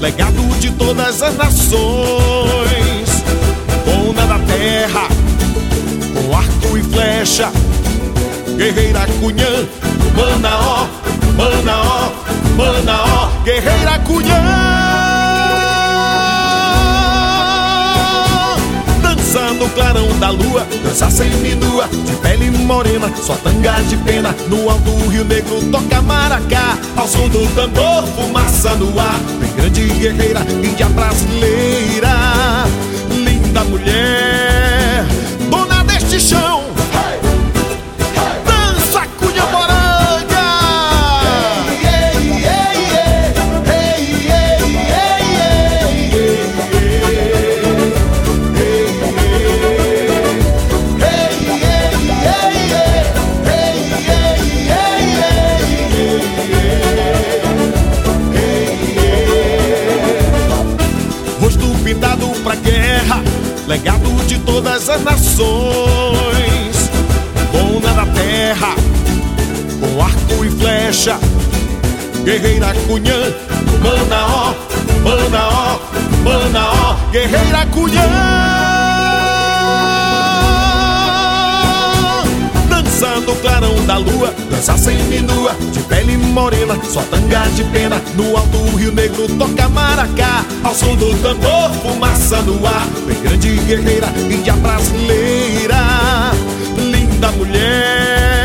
legado de todas as nações. Dona da terra, com arco e flecha, guerreira cunhã, mana ó, mana ó, mana ó, guerreira cunhã. no clarão da lua Dança semi-nua, de pele morena Sua tanga de pena, no alto do Rio Negro Toca maracá, ao som do tambor Fumaça no ar, grande guerreira Índia brasileira legado de todas as nações. Dona da terra, com arco e flecha, guerreira cunhã, mana ó, mana ó, mana ó, guerreira cunhã. no clarão da lua Dança semi-nua, de pele morena Sua tanga de pena, no alto Rio Negro Toca maracá, ao som do tambor Fumaça no ar, bem grande guerreira Índia brasileira. Linda mulher,